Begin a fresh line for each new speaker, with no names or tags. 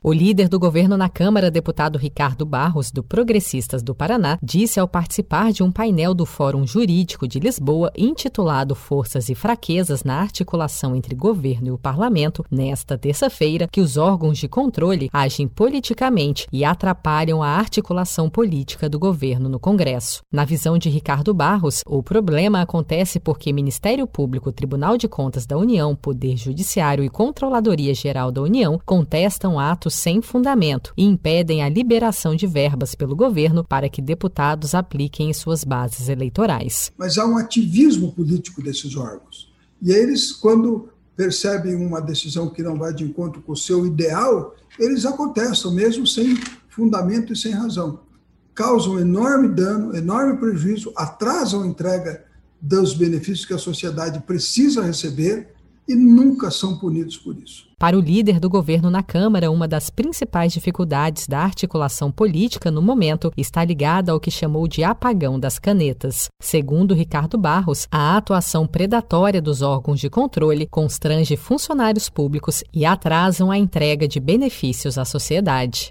O líder do governo na Câmara, deputado Ricardo Barros, do Progressistas do Paraná, disse ao participar de um painel do Fórum Jurídico de Lisboa intitulado Forças e Fraquezas na Articulação entre Governo e o Parlamento, nesta terça-feira, que os órgãos de controle agem politicamente e atrapalham a articulação política do governo no Congresso. Na visão de Ricardo Barros, o problema acontece porque Ministério Público, Tribunal de Contas da União, Poder Judiciário e Controladoria Geral da União contestam atos sem fundamento e impedem a liberação de verbas pelo governo para que deputados apliquem em suas bases eleitorais.
Mas há um ativismo político desses órgãos. E eles, quando percebem uma decisão que não vai de encontro com o seu ideal, eles a contestam, mesmo sem fundamento e sem razão. Causam enorme dano, enorme prejuízo, atrasam a entrega dos benefícios que a sociedade precisa receber e nunca são punidos por isso.
Para o líder do governo na Câmara, uma das principais dificuldades da articulação política no momento está ligada ao que chamou de apagão das canetas. Segundo Ricardo Barros, a atuação predatória dos órgãos de controle constrange funcionários públicos e atrasam a entrega de benefícios à sociedade.